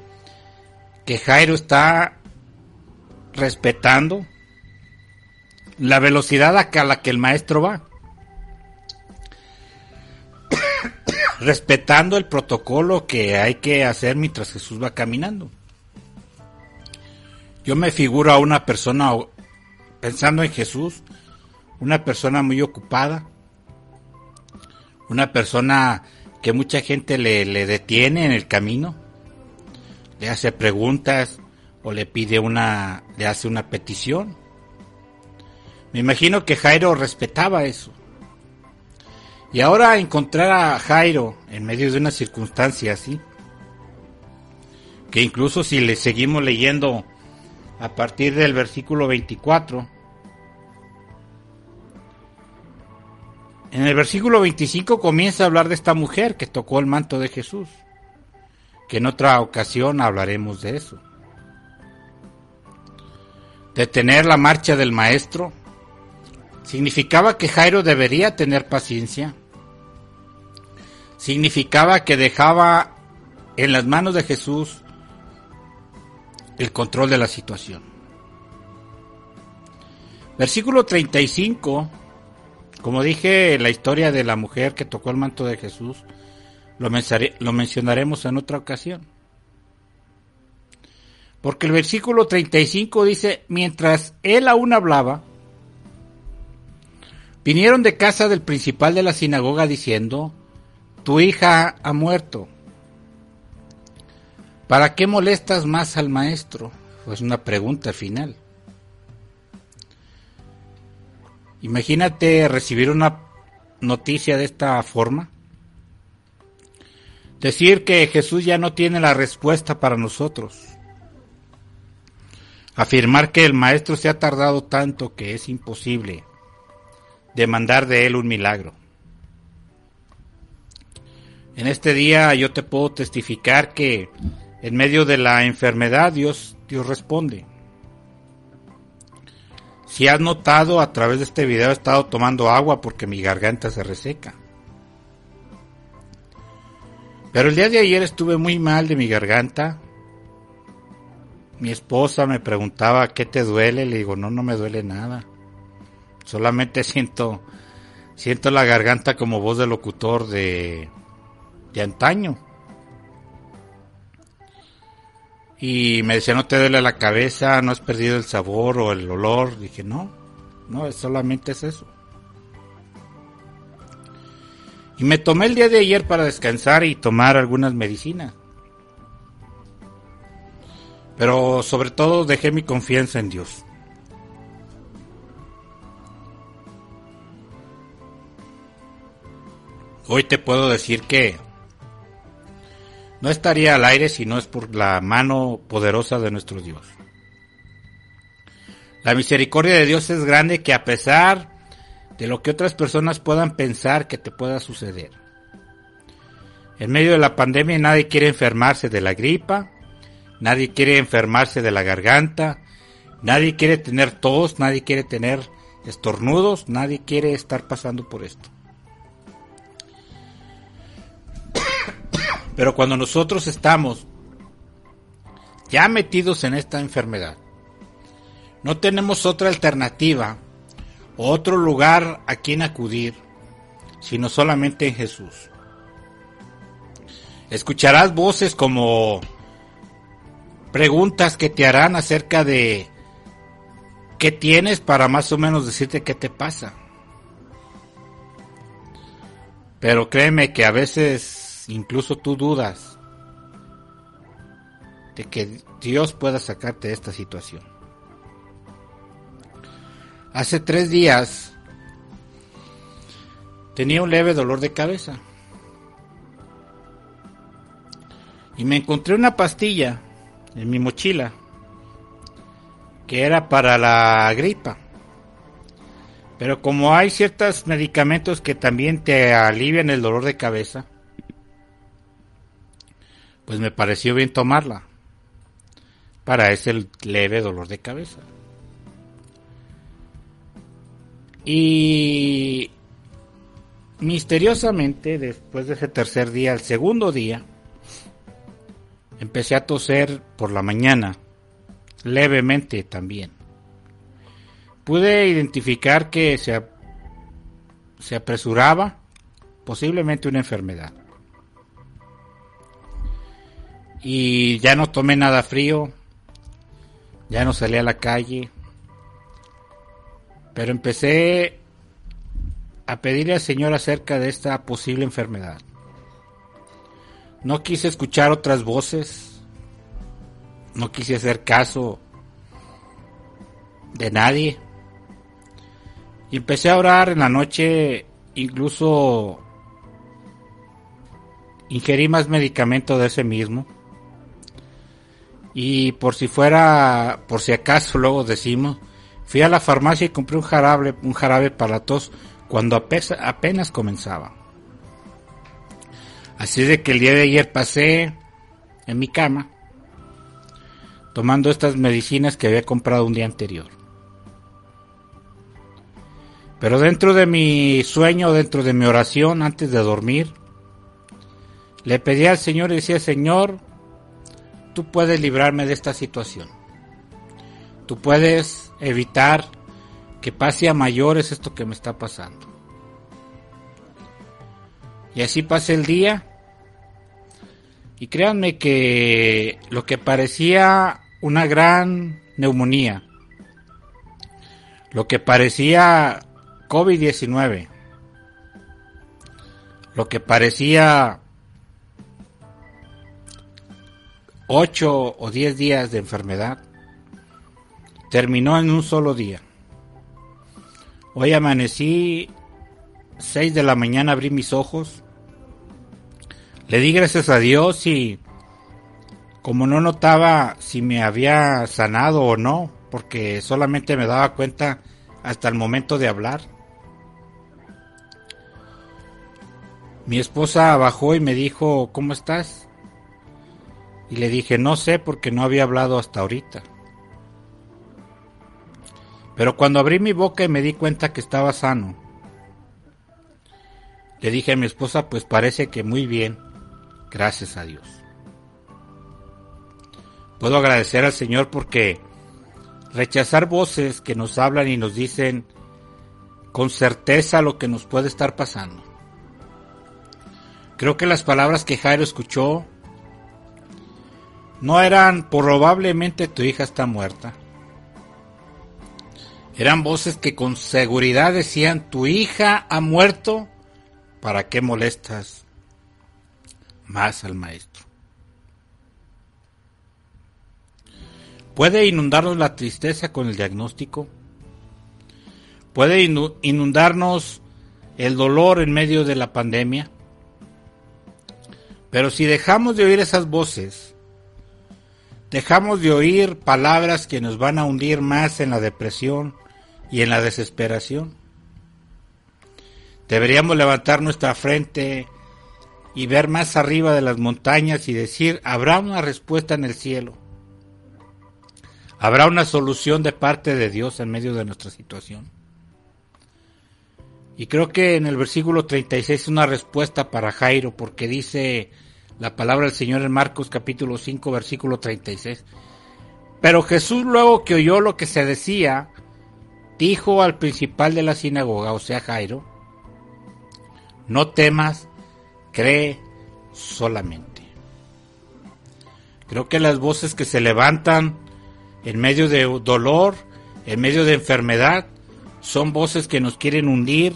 que Jairo está respetando la velocidad a la que el maestro va. respetando el protocolo que hay que hacer mientras Jesús va caminando. Yo me figuro a una persona, pensando en Jesús, una persona muy ocupada, una persona que mucha gente le, detiene en el camino, le hace preguntas o le pide una, le hace una petición. Me imagino que Jairo respetaba eso. Y ahora encontrar a Jairo en medio de una circunstancia así, que incluso si le seguimos leyendo a partir del versículo 24, en el versículo 25 comienza a hablar de esta mujer que tocó el manto de Jesús, que en otra ocasión hablaremos de eso. Detener la marcha del maestro significaba que Jairo debería tener paciencia. Significaba que dejaba en las manos de Jesús el control de la situación. Versículo 35, como dije, la historia de la mujer que tocó el manto de Jesús, lo, lo mencionaremos en otra ocasión. Porque el versículo 35 dice, mientras él aún hablaba, vinieron de casa del principal de la sinagoga diciendo, tu hija ha muerto. ¿Para qué molestas más al maestro? Pues una pregunta final. Imagínate recibir una noticia de esta forma. Decir que Jesús ya no tiene la respuesta para nosotros. Afirmar que el maestro se ha tardado tanto que es imposible demandar de él un milagro. En este día yo te puedo testificar que en medio de la enfermedad Dios, Dios responde. Si has notado a través de este video he estado tomando agua porque mi garganta se reseca. Pero el día de ayer estuve muy mal de mi garganta. Mi esposa me preguntaba qué te duele, le digo, no, no me duele nada. Solamente siento siento la garganta como voz de locutor de de antaño. Y me decía, no te duele la cabeza, no has perdido el sabor o el olor. Dije, no, no, solamente es eso. Y me tomé el día de ayer para descansar y tomar algunas medicinas. Pero sobre todo dejé mi confianza en Dios. Hoy te puedo decir que no estaría al aire si no es por la mano poderosa de nuestro Dios. La misericordia de Dios es grande que a pesar de lo que otras personas puedan pensar que te pueda suceder. En medio de la pandemia nadie quiere enfermarse de la gripa, nadie quiere enfermarse de la garganta, nadie quiere tener tos, nadie quiere tener estornudos, nadie quiere estar pasando por esto. Pero cuando nosotros estamos ya metidos en esta enfermedad, no tenemos otra alternativa otro lugar a quien acudir, sino solamente en Jesús. Escucharás voces como preguntas que te harán acerca de qué tienes para más o menos decirte qué te pasa. Pero créeme que a veces incluso tú dudas de que Dios pueda sacarte de esta situación. Hace tres días tenía un leve dolor de cabeza y me encontré una pastilla en mi mochila que era para la gripa. Pero como hay ciertos medicamentos que también te alivian el dolor de cabeza, pues me pareció bien tomarla para ese leve dolor de cabeza. Y misteriosamente, después de ese tercer día, el segundo día, empecé a toser por la mañana, levemente también. Pude identificar que se, se apresuraba posiblemente una enfermedad. Y ya no tomé nada frío, ya no salí a la calle, pero empecé a pedirle al Señor acerca de esta posible enfermedad. No quise escuchar otras voces, no quise hacer caso de nadie. Empecé a orar en la noche, incluso ingerí más medicamento de ese mismo. Y por si fuera, por si acaso luego decimos, fui a la farmacia y compré un jarabe, un jarabe para la tos cuando apenas, apenas comenzaba. Así de que el día de ayer pasé en mi cama tomando estas medicinas que había comprado un día anterior. Pero dentro de mi sueño, dentro de mi oración antes de dormir, le pedí al Señor y decía, Señor, tú puedes librarme de esta situación. Tú puedes evitar que pase a mayores esto que me está pasando. Y así pasé el día. Y créanme que lo que parecía una gran neumonía, lo que parecía COVID-19, lo que parecía 8 o 10 días de enfermedad, terminó en un solo día. Hoy amanecí 6 de la mañana, abrí mis ojos, le di gracias a Dios y como no notaba si me había sanado o no, porque solamente me daba cuenta hasta el momento de hablar. Mi esposa bajó y me dijo, ¿cómo estás? Y le dije, no sé porque no había hablado hasta ahorita. Pero cuando abrí mi boca y me di cuenta que estaba sano, le dije a mi esposa, pues parece que muy bien, gracias a Dios. Puedo agradecer al Señor porque rechazar voces que nos hablan y nos dicen con certeza lo que nos puede estar pasando. Creo que las palabras que Jairo escuchó no eran probablemente tu hija está muerta. Eran voces que con seguridad decían tu hija ha muerto, ¿para qué molestas más al maestro? ¿Puede inundarnos la tristeza con el diagnóstico? ¿Puede inundarnos el dolor en medio de la pandemia? Pero si dejamos de oír esas voces, dejamos de oír palabras que nos van a hundir más en la depresión y en la desesperación. Deberíamos levantar nuestra frente y ver más arriba de las montañas y decir, habrá una respuesta en el cielo. Habrá una solución de parte de Dios en medio de nuestra situación. Y creo que en el versículo 36 es una respuesta para Jairo, porque dice la palabra del Señor en Marcos capítulo 5, versículo 36. Pero Jesús luego que oyó lo que se decía, dijo al principal de la sinagoga, o sea Jairo, no temas, cree solamente. Creo que las voces que se levantan en medio de dolor, en medio de enfermedad, son voces que nos quieren hundir,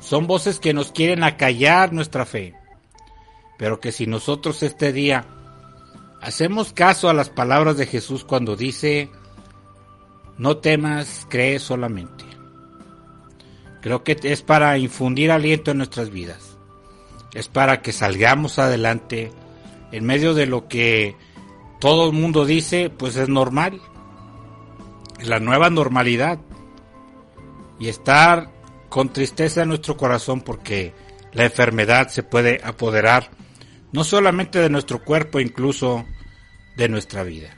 son voces que nos quieren acallar nuestra fe. Pero que si nosotros este día hacemos caso a las palabras de Jesús cuando dice, no temas, cree solamente. Creo que es para infundir aliento en nuestras vidas. Es para que salgamos adelante en medio de lo que todo el mundo dice, pues es normal. Es la nueva normalidad. Y estar con tristeza en nuestro corazón porque la enfermedad se puede apoderar no solamente de nuestro cuerpo, incluso de nuestra vida.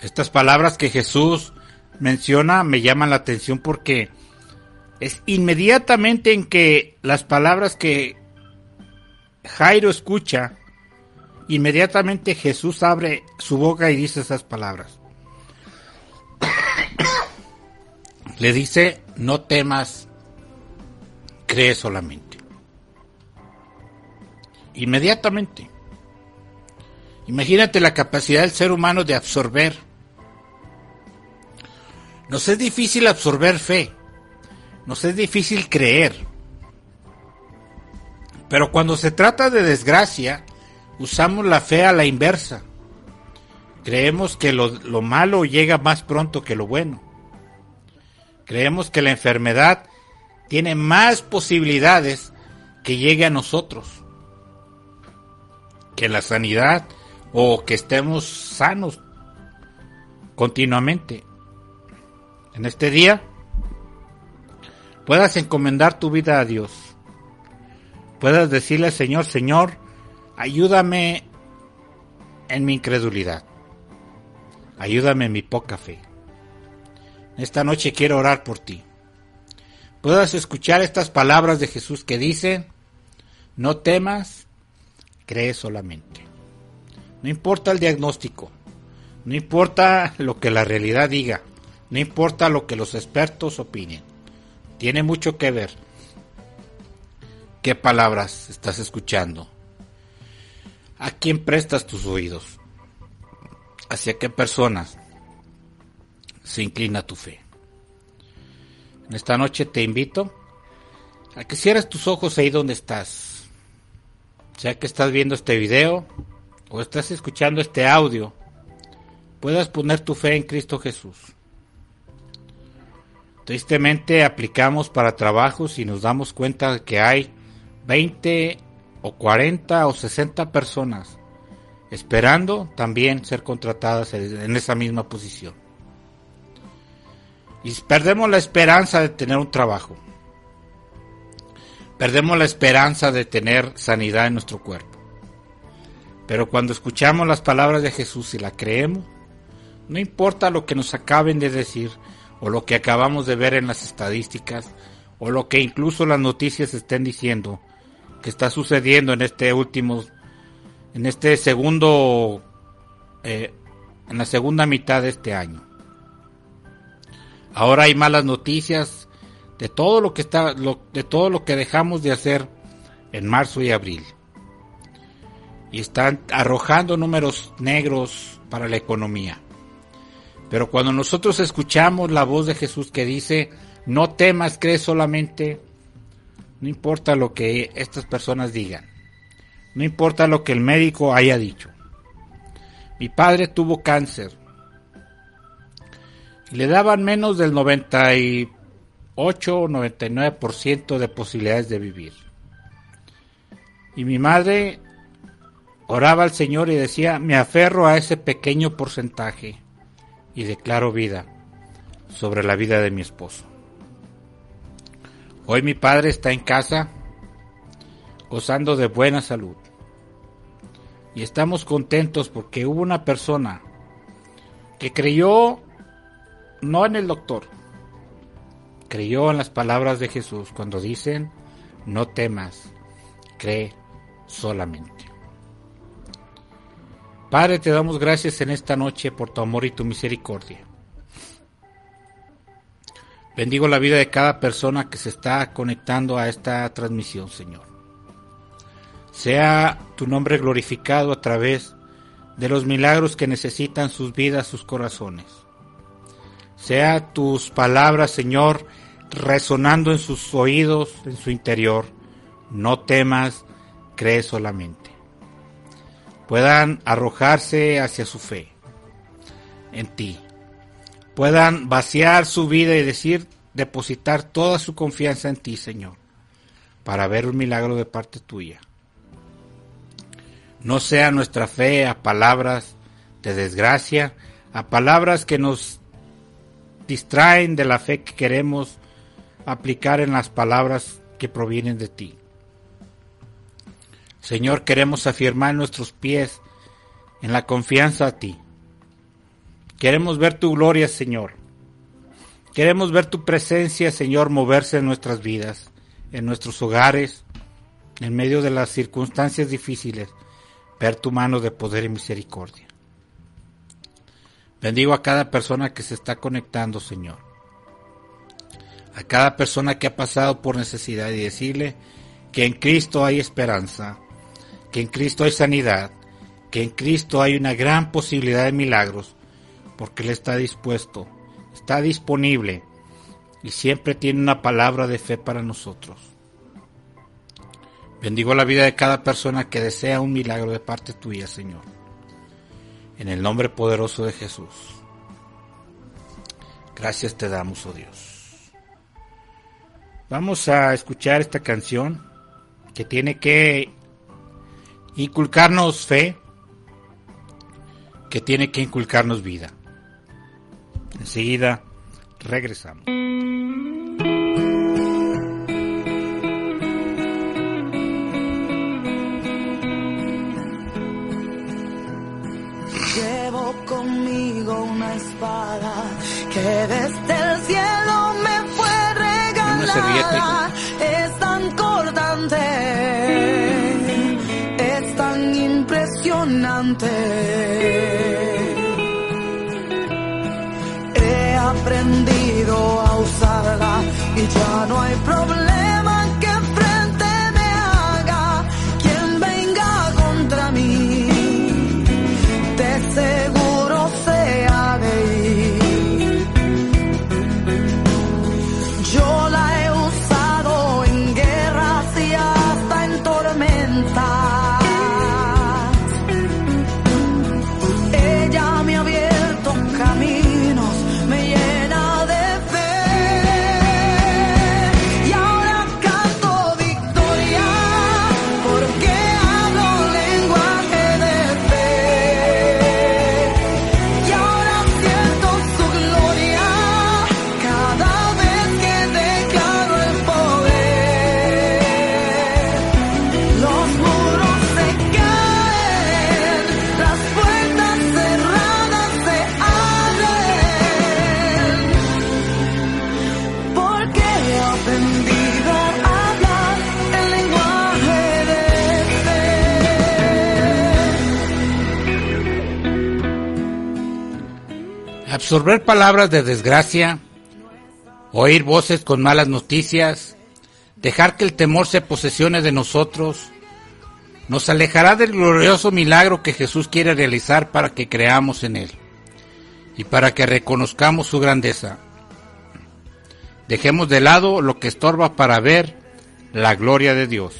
Estas palabras que Jesús menciona me llaman la atención porque es inmediatamente en que las palabras que Jairo escucha, inmediatamente Jesús abre su boca y dice esas palabras. Le dice, no temas, cree solamente. Inmediatamente. Imagínate la capacidad del ser humano de absorber. Nos es difícil absorber fe. Nos es difícil creer. Pero cuando se trata de desgracia, usamos la fe a la inversa. Creemos que lo, lo malo llega más pronto que lo bueno. Creemos que la enfermedad tiene más posibilidades que llegue a nosotros que la sanidad o que estemos sanos continuamente. En este día puedas encomendar tu vida a Dios. Puedas decirle Señor, Señor, ayúdame en mi incredulidad. Ayúdame en mi poca fe. Esta noche quiero orar por ti. Puedas escuchar estas palabras de Jesús que dicen, no temas, cree solamente. No importa el diagnóstico, no importa lo que la realidad diga, no importa lo que los expertos opinen. Tiene mucho que ver qué palabras estás escuchando, a quién prestas tus oídos, hacia qué personas se inclina tu fe. En esta noche te invito a que cierres tus ojos ahí donde estás. Sea que estás viendo este video o estás escuchando este audio, puedas poner tu fe en Cristo Jesús. Tristemente aplicamos para trabajos y nos damos cuenta que hay 20 o 40 o 60 personas esperando también ser contratadas en esa misma posición. Y perdemos la esperanza de tener un trabajo. Perdemos la esperanza de tener sanidad en nuestro cuerpo. Pero cuando escuchamos las palabras de Jesús y la creemos, no importa lo que nos acaben de decir o lo que acabamos de ver en las estadísticas o lo que incluso las noticias estén diciendo que está sucediendo en este último, en este segundo, eh, en la segunda mitad de este año. Ahora hay malas noticias de todo lo que está, de todo lo que dejamos de hacer en marzo y abril. Y están arrojando números negros para la economía. Pero cuando nosotros escuchamos la voz de Jesús que dice, no temas, cree solamente, no importa lo que estas personas digan, no importa lo que el médico haya dicho. Mi padre tuvo cáncer y le daban menos del 98 o 99% de posibilidades de vivir. Y mi madre oraba al Señor y decía, me aferro a ese pequeño porcentaje y declaro vida sobre la vida de mi esposo. Hoy mi padre está en casa gozando de buena salud. Y estamos contentos porque hubo una persona que creyó no en el doctor, creyó en las palabras de Jesús cuando dicen, no temas, cree solamente. Padre, te damos gracias en esta noche por tu amor y tu misericordia. Bendigo la vida de cada persona que se está conectando a esta transmisión, Señor. Sea tu nombre glorificado a través de los milagros que necesitan sus vidas, sus corazones. Sea tus palabras, Señor, resonando en sus oídos, en su interior. No temas, cree solamente. Puedan arrojarse hacia su fe en ti. Puedan vaciar su vida y decir, depositar toda su confianza en ti, Señor, para ver un milagro de parte tuya. No sea nuestra fe a palabras de desgracia, a palabras que nos distraen de la fe que queremos aplicar en las palabras que provienen de ti. Señor, queremos afirmar nuestros pies en la confianza a ti. Queremos ver tu gloria, Señor. Queremos ver tu presencia, Señor, moverse en nuestras vidas, en nuestros hogares, en medio de las circunstancias difíciles, ver tu mano de poder y misericordia. Bendigo a cada persona que se está conectando, Señor. A cada persona que ha pasado por necesidad y decirle que en Cristo hay esperanza, que en Cristo hay sanidad, que en Cristo hay una gran posibilidad de milagros, porque Él está dispuesto, está disponible y siempre tiene una palabra de fe para nosotros. Bendigo la vida de cada persona que desea un milagro de parte tuya, Señor. En el nombre poderoso de Jesús. Gracias te damos, oh Dios. Vamos a escuchar esta canción que tiene que inculcarnos fe, que tiene que inculcarnos vida. Enseguida regresamos. Espada que desde el cielo me fue regalada. Es tan cortante, es tan impresionante. He aprendido a usarla y ya no hay Absorber palabras de desgracia, oír voces con malas noticias, dejar que el temor se posesione de nosotros, nos alejará del glorioso milagro que Jesús quiere realizar para que creamos en Él y para que reconozcamos su grandeza. Dejemos de lado lo que estorba para ver la gloria de Dios.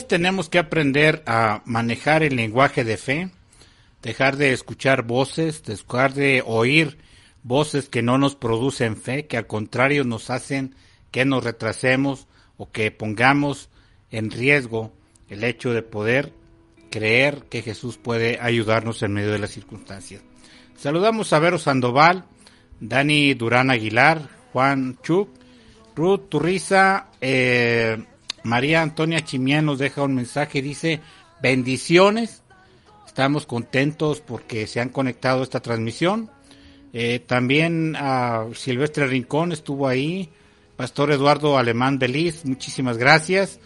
Tenemos que aprender a manejar el lenguaje de fe dejar de escuchar voces, dejar de oír voces que no nos producen fe, que al contrario nos hacen que nos retrasemos o que pongamos en riesgo el hecho de poder creer que Jesús puede ayudarnos en medio de las circunstancias. Saludamos a Vero Sandoval, Dani Durán Aguilar, Juan Chuk, Ruth Turriza, eh, María Antonia Chimián nos deja un mensaje, dice, bendiciones, estamos contentos porque se han conectado esta transmisión. Eh, también a Silvestre Rincón estuvo ahí, Pastor Eduardo Alemán Beliz, muchísimas gracias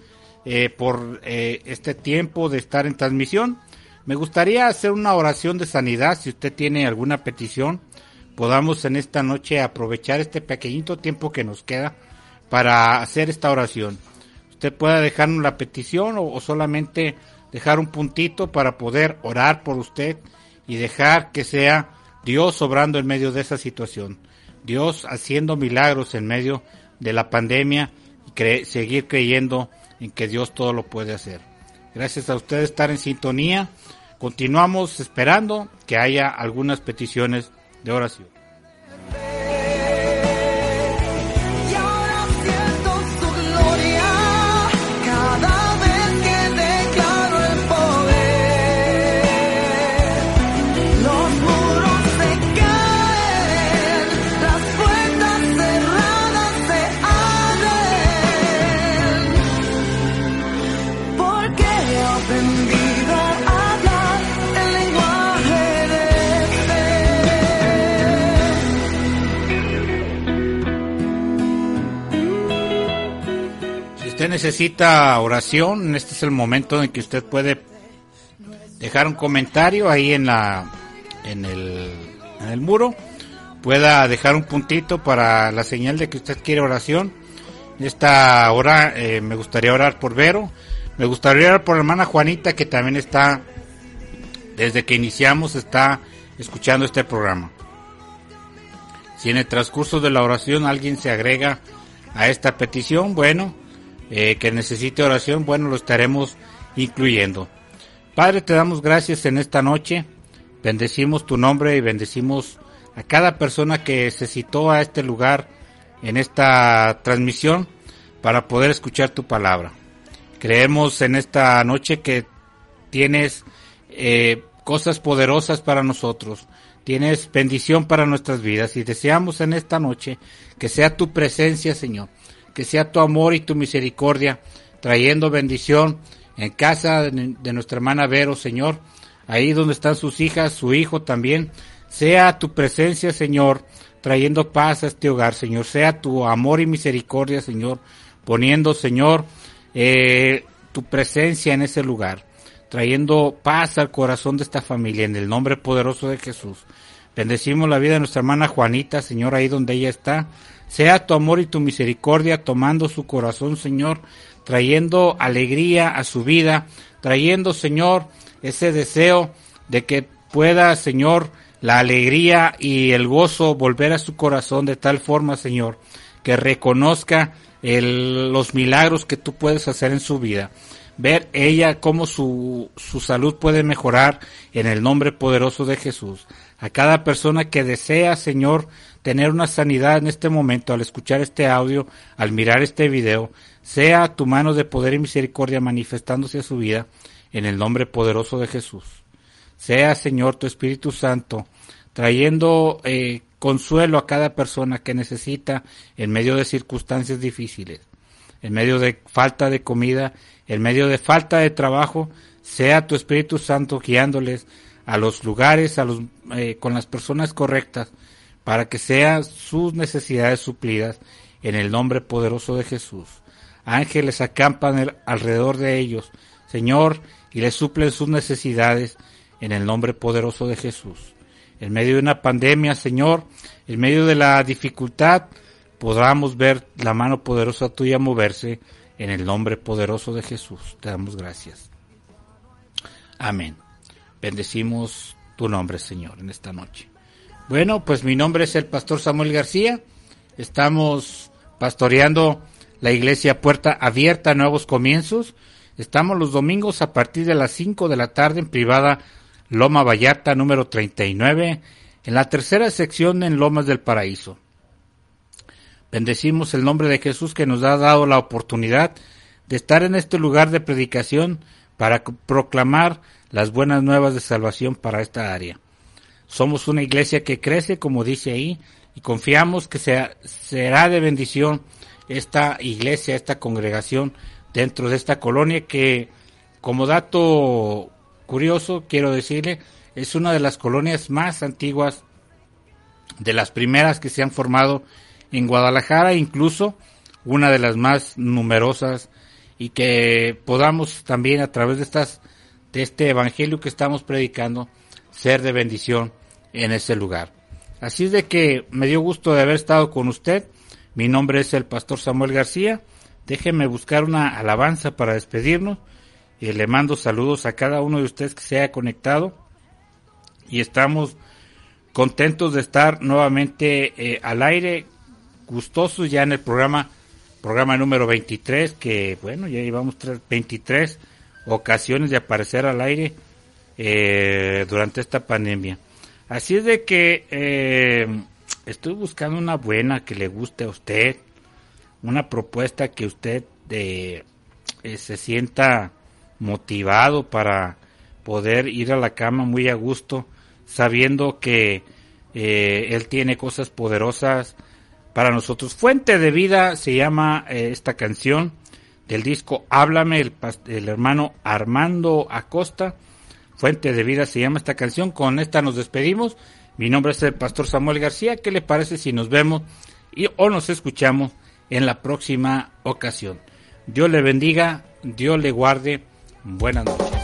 eh, por eh, este tiempo de estar en transmisión. Me gustaría hacer una oración de sanidad, si usted tiene alguna petición, podamos en esta noche aprovechar este pequeñito tiempo que nos queda para hacer esta oración. Usted puede dejarnos la petición o, solamente dejar un puntito para poder orar por usted y dejar que sea Dios obrando en medio de esa situación. Dios haciendo milagros en medio de la pandemia y seguir creyendo en que Dios todo lo puede hacer. Gracias a ustedes estar en sintonía. Continuamos esperando que haya algunas peticiones de oración. Necesita oración, este es el momento en que usted puede dejar un comentario ahí en la en el, en el muro. Pueda dejar un puntito para la señal de que usted quiere oración. Esta hora eh, me gustaría orar por Vero. Me gustaría orar por la hermana Juanita que también está, desde que iniciamos, está escuchando este programa. Si en el transcurso de la oración alguien se agrega a esta petición, bueno, eh, que necesite oración, bueno, lo estaremos incluyendo. Padre, te damos gracias en esta noche, bendecimos tu nombre y bendecimos a cada persona que se citó a este lugar en esta transmisión para poder escuchar tu palabra. Creemos en esta noche que tienes eh, cosas poderosas para nosotros, tienes bendición para nuestras vidas y deseamos en esta noche que sea tu presencia, Señor, que sea tu amor y tu misericordia trayendo bendición en casa de, nuestra hermana Vero, Señor, ahí donde están sus hijas, su hijo también, sea tu presencia, Señor, trayendo paz a este hogar, Señor, sea tu amor y misericordia, Señor, poniendo, Señor, eh, tu presencia en ese lugar, trayendo paz al corazón de esta familia, en el nombre poderoso de Jesús. Bendecimos la vida de nuestra hermana Juanita, Señor, ahí donde ella está. Sea tu amor y tu misericordia tomando su corazón, Señor, trayendo alegría a su vida, trayendo, Señor, ese deseo de que pueda, Señor, la alegría y el gozo volver a su corazón de tal forma, Señor, que reconozca el- los milagros que tú puedes hacer en su vida. Ver ella cómo su, su salud puede mejorar en el nombre poderoso de Jesús. A cada persona que desea, Señor, tener una sanidad en este momento, al escuchar este audio, al mirar este video, sea tu mano de poder y misericordia manifestándose a su vida en el nombre poderoso de Jesús. Sea, Señor, tu Espíritu Santo, trayendo eh, consuelo a cada persona que necesita en medio de circunstancias difíciles, en medio de falta de comida, en medio de falta de trabajo, sea tu Espíritu Santo guiándoles a los lugares, a los, eh, con las personas correctas, para que sean sus necesidades suplidas en el nombre poderoso de Jesús. Ángeles acampan alrededor de ellos, Señor, y les suplen sus necesidades en el nombre poderoso de Jesús. En medio de una pandemia, Señor, en medio de la dificultad, podamos ver la mano poderosa tuya moverse en el nombre poderoso de Jesús. Te damos gracias. Amén. Bendecimos tu nombre, Señor, en esta noche. Bueno, pues mi nombre es el pastor Samuel García. Estamos pastoreando la iglesia Puerta Abierta Nuevos Comienzos. Estamos los domingos a partir de las 5 de la tarde en privada Loma Vallarta número 39, en la tercera sección en Lomas del Paraíso. Bendecimos el nombre de Jesús que nos ha dado la oportunidad de estar en este lugar de predicación para proclamar las buenas nuevas de salvación para esta área. Somos una iglesia que crece, como dice ahí, y confiamos que sea- será de bendición esta iglesia, esta congregación dentro de esta colonia que, como dato curioso, quiero decirle, es una de las colonias más antiguas, de las primeras que se han formado en Guadalajara, incluso una de las más numerosas y que podamos también a través de estas de este evangelio que estamos predicando ser de bendición en ese lugar. Así es de que me dio gusto de haber estado con usted. Mi nombre es el pastor Samuel García. Déjeme buscar una alabanza para despedirnos y le mando saludos a cada uno de ustedes que se haya conectado y estamos contentos de estar nuevamente eh, al aire, gustosos ya en el programa, programa número 23, que bueno, ya llevamos tres- 23 ocasiones de aparecer al aire eh, durante esta pandemia. Así es de que eh, estoy buscando una buena que le guste a usted, una propuesta que usted eh, se sienta motivado para poder ir a la cama muy a gusto, sabiendo que Él tiene cosas poderosas para nosotros. Fuente de vida se llama eh, esta canción del disco Háblame, el, el hermano Armando Acosta. Fuente de vida se llama esta canción. Con esta nos despedimos. Mi nombre es el pastor Samuel García. ¿Qué le parece si nos vemos y, o nos escuchamos en la próxima ocasión? Dios le bendiga, Dios le guarde. Buenas noches.